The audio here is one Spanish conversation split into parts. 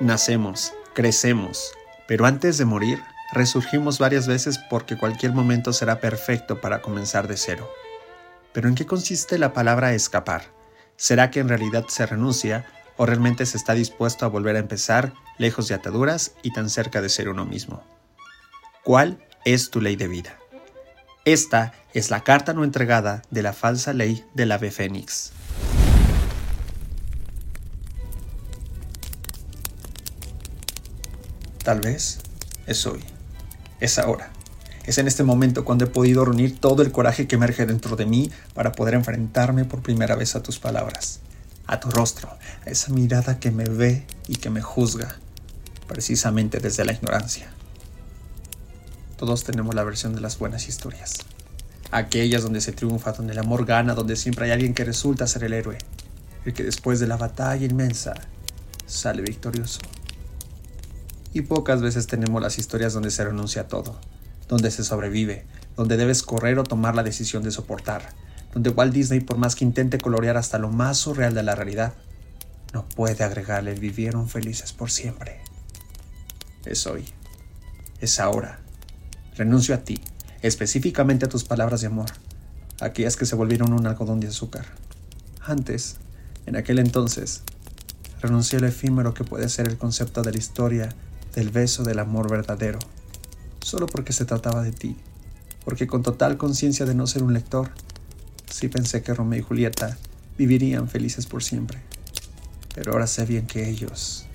Nacemos, crecemos, pero antes de morir, resurgimos varias veces porque cualquier momento será perfecto para comenzar de cero. Pero ¿en qué consiste la palabra escapar? ¿Será que en realidad se renuncia o realmente se está dispuesto a volver a empezar, lejos de ataduras y tan cerca de ser uno mismo? ¿Cuál es tu ley de vida? Esta es la carta no entregada de la falsa ley del ave fénix. Tal vez es hoy, es ahora. Es en este momento cuando he podido reunir todo el coraje que emerge dentro de mí para poder enfrentarme por primera vez a tus palabras, a tu rostro, a esa mirada que me ve y que me juzga, precisamente desde la ignorancia. Todos tenemos la versión de las buenas historias. Aquellas donde se triunfa, donde el amor gana, donde siempre hay alguien que resulta ser el héroe, el que después de la batalla inmensa sale victorioso. Y pocas veces tenemos las historias donde se renuncia a todo, donde se sobrevive, donde debes correr o tomar la decisión de soportar, donde Walt Disney, por más que intente colorear hasta lo más surreal de la realidad, no puede agregarle vivieron felices por siempre. Es hoy, es ahora. Renuncio a ti, específicamente a tus palabras de amor, aquellas que se volvieron un algodón de azúcar. Antes, en aquel entonces, renuncié al efímero que puede ser el concepto de la historia del beso del amor verdadero, solo porque se trataba de ti, porque con total conciencia de no ser un lector, sí pensé que Romeo y Julieta vivirían felices por siempre. Pero ahora sé bien que ellos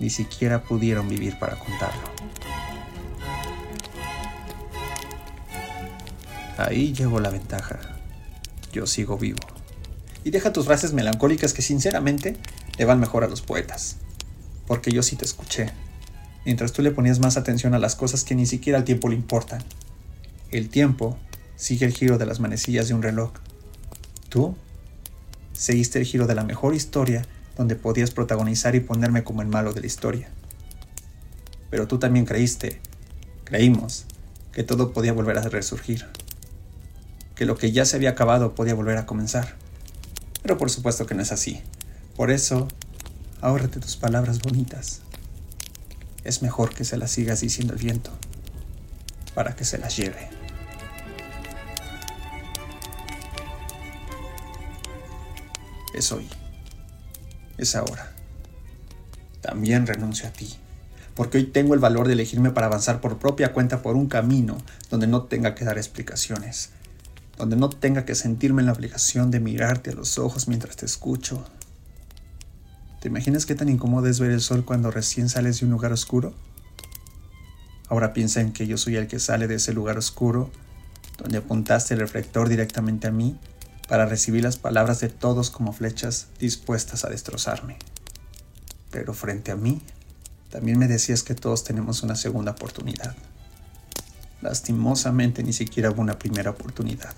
ni siquiera pudieron vivir para contarlo. Ahí llevo la ventaja. Yo sigo vivo. Y deja tus frases melancólicas que sinceramente le van mejor a los poetas. Porque yo sí te escuché mientras tú le ponías más atención a las cosas que ni siquiera al tiempo le importan. El tiempo sigue el giro de las manecillas de un reloj. Tú seguiste el giro de la mejor historia donde podías protagonizar y ponerme como el malo de la historia. Pero tú también creíste, creímos, que todo podía volver a resurgir, que lo que ya se había acabado podía volver a comenzar. Pero por supuesto que no es así. Por eso, ahórrate tus palabras bonitas es mejor que se las sigas diciendo el viento para que se las lleve. Es hoy, es ahora. También renuncio a ti, porque hoy tengo el valor de elegirme para avanzar por propia cuenta por un camino donde no tenga que dar explicaciones, donde no tenga que sentirme en la obligación de mirarte a los ojos mientras te escucho, ¿Te imaginas qué tan incómodo es ver el sol cuando recién sales de un lugar oscuro? Ahora piensa en que yo soy el que sale de ese lugar oscuro, donde apuntaste el reflector directamente a mí para recibir las palabras de todos como flechas dispuestas a destrozarme. Pero frente a mí, también me decías que todos tenemos una segunda oportunidad. Lastimosamente ni siquiera hubo una primera oportunidad.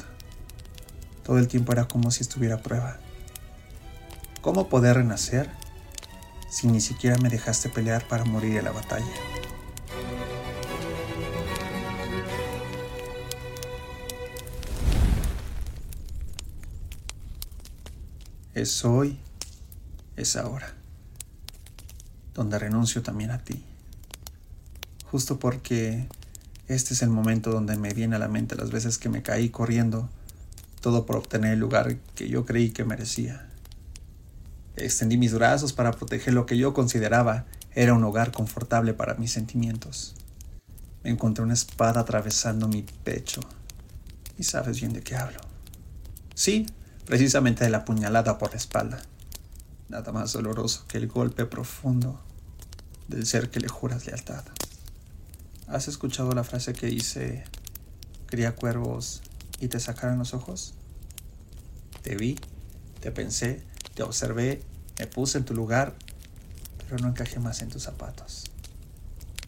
Todo el tiempo era como si estuviera a prueba. ¿Cómo poder renacer si ni siquiera me dejaste pelear para morir en la batalla? Es hoy, es ahora, donde renuncio también a ti. Justo porque este es el momento donde me viene a la mente las veces que me caí corriendo, todo por obtener el lugar que yo creí que merecía. Extendí mis brazos para proteger lo que yo consideraba era un hogar confortable para mis sentimientos. Me encontré una espada atravesando mi pecho. Y sabes bien de qué hablo. Sí, precisamente de la puñalada por la espalda. Nada más doloroso que el golpe profundo del ser que le juras lealtad. ¿Has escuchado la frase que dice, cría cuervos y te sacaron los ojos? Te vi, te pensé te observé, me puse en tu lugar, pero no encajé más en tus zapatos.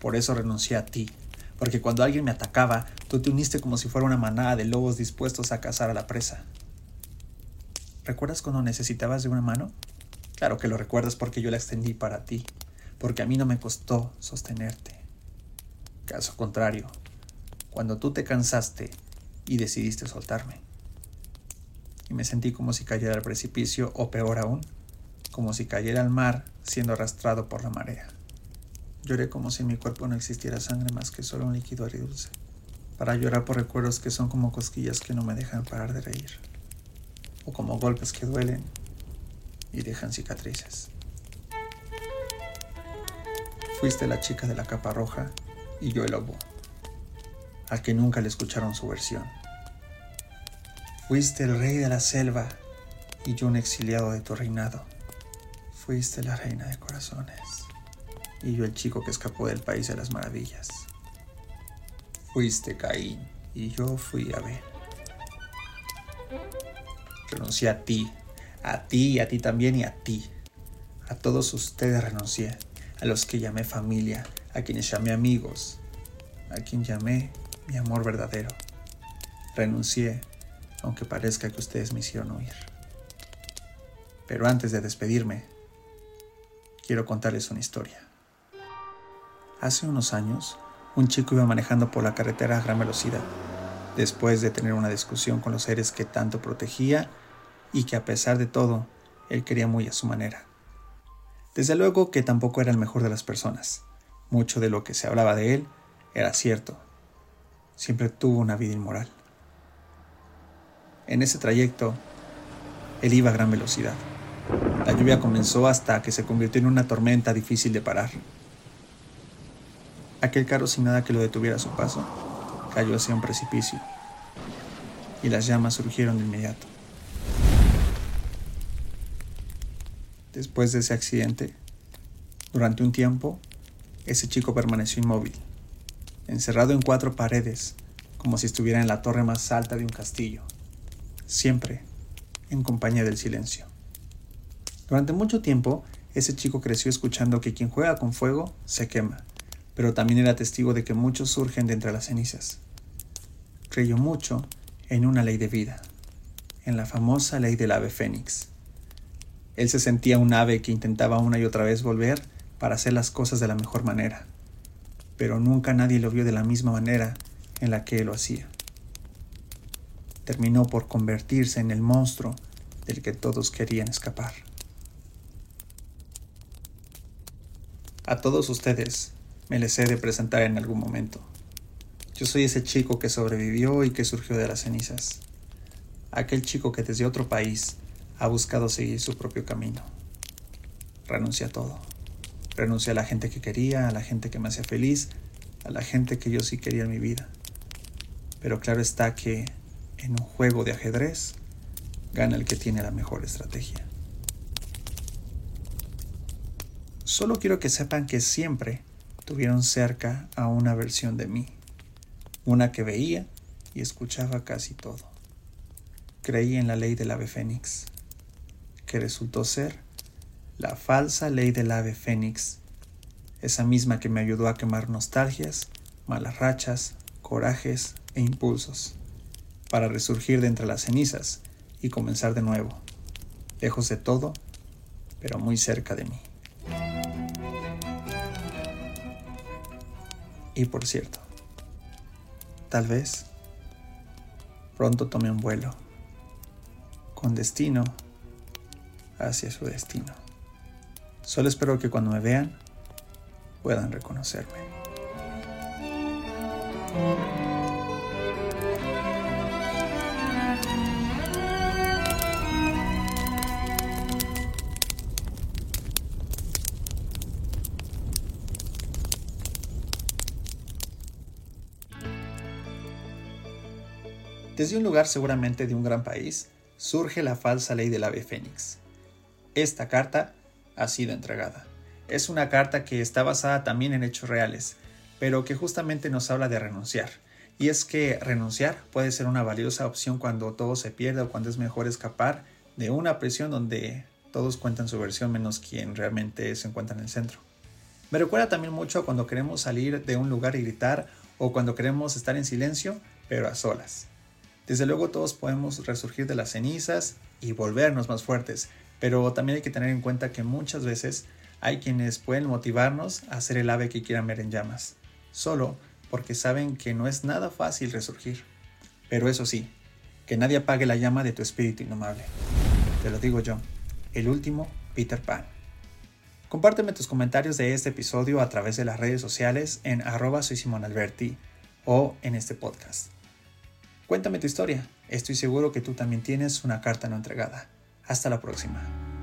Por eso renuncié a ti, porque cuando alguien me atacaba, tú te uniste como si fuera una manada de lobos dispuestos a cazar a la presa. ¿Recuerdas cuando necesitabas de una mano? Claro que lo recuerdas porque yo la extendí para ti, porque a mí no me costó sostenerte. Caso contrario, cuando tú te cansaste y decidiste soltarme y me sentí como si cayera al precipicio o peor aún, como si cayera al mar siendo arrastrado por la marea. Lloré como si en mi cuerpo no existiera sangre más que solo un líquido agridulce, para llorar por recuerdos que son como cosquillas que no me dejan parar de reír, o como golpes que duelen y dejan cicatrices. Fuiste la chica de la capa roja y yo el lobo, al que nunca le escucharon su versión. Fuiste el rey de la selva y yo un exiliado de tu reinado. Fuiste la reina de corazones y yo el chico que escapó del país de las maravillas. Fuiste Caín y yo fui Abel. Renuncié a ti, a ti y a ti también y a ti. A todos ustedes renuncié, a los que llamé familia, a quienes llamé amigos, a quien llamé mi amor verdadero. Renuncié, aunque parezca que ustedes me hicieron huir. Pero antes de despedirme, quiero contarles una historia. Hace unos años, un chico iba manejando por la carretera a gran velocidad, después de tener una discusión con los seres que tanto protegía y que a pesar de todo, él quería muy a su manera. Desde luego que tampoco era el mejor de las personas. Mucho de lo que se hablaba de él era cierto. Siempre tuvo una vida inmoral. En ese trayecto, él iba a gran velocidad. La lluvia comenzó hasta que se convirtió en una tormenta difícil de parar. Aquel carro sin nada que lo detuviera a su paso cayó hacia un precipicio y las llamas surgieron de inmediato. Después de ese accidente, durante un tiempo, ese chico permaneció inmóvil, encerrado en cuatro paredes, como si estuviera en la torre más alta de un castillo, siempre en compañía del silencio. Durante mucho tiempo, ese chico creció escuchando que quien juega con fuego se quema pero también era testigo de que muchos surgen de entre las cenizas. Creyó mucho en una ley de vida, en la famosa ley del ave fénix. Él se sentía un ave que intentaba una y otra vez volver para hacer las cosas de la mejor manera, pero nunca nadie lo vio de la misma manera en la que él lo hacía. Terminó por convertirse en el monstruo del que todos querían escapar. A todos ustedes, me les he de presentar en algún momento. Yo soy ese chico que sobrevivió y que surgió de las cenizas. Aquel chico que desde otro país ha buscado seguir su propio camino. Renuncia a todo. Renuncia a la gente que quería, a la gente que me hacía feliz, a la gente que yo sí quería en mi vida. Pero claro está que en un juego de ajedrez gana el que tiene la mejor estrategia. Solo quiero que sepan que siempre tuvieron cerca a una versión de mí, una que veía y escuchaba casi todo. Creí en la ley del ave fénix, que resultó ser la falsa ley del ave fénix, esa misma que me ayudó a quemar nostalgias, malas rachas, corajes e impulsos, para resurgir de entre las cenizas y comenzar de nuevo, lejos de todo, pero muy cerca de mí. Y por cierto, tal vez pronto tome un vuelo con destino hacia su destino. Solo espero que cuando me vean puedan reconocerme. Desde un lugar seguramente de un gran país, surge la falsa ley del ave fénix. Esta carta ha sido entregada. Es una carta que está basada también en hechos reales, pero que justamente nos habla de renunciar. Y es que renunciar puede ser una valiosa opción cuando todo se pierde o cuando es mejor escapar de una prisión donde todos cuentan su versión menos quien realmente se encuentra en el centro. Me recuerda también mucho cuando queremos salir de un lugar y gritar o cuando queremos estar en silencio pero a solas. Desde luego todos podemos resurgir de las cenizas y volvernos más fuertes, pero también hay que tener en cuenta que muchas veces hay quienes pueden motivarnos a ser el ave que quieran ver en llamas, solo porque saben que no es nada fácil resurgir. Pero eso sí, que nadie apague la llama de tu espíritu indomable. Te lo digo yo, el último Peter Pan. Compárteme tus comentarios de este episodio a través de las redes sociales en arroba soy Simón Alberti o en este podcast. Cuéntame tu historia, estoy seguro que tú también tienes una carta no entregada. Hasta la próxima.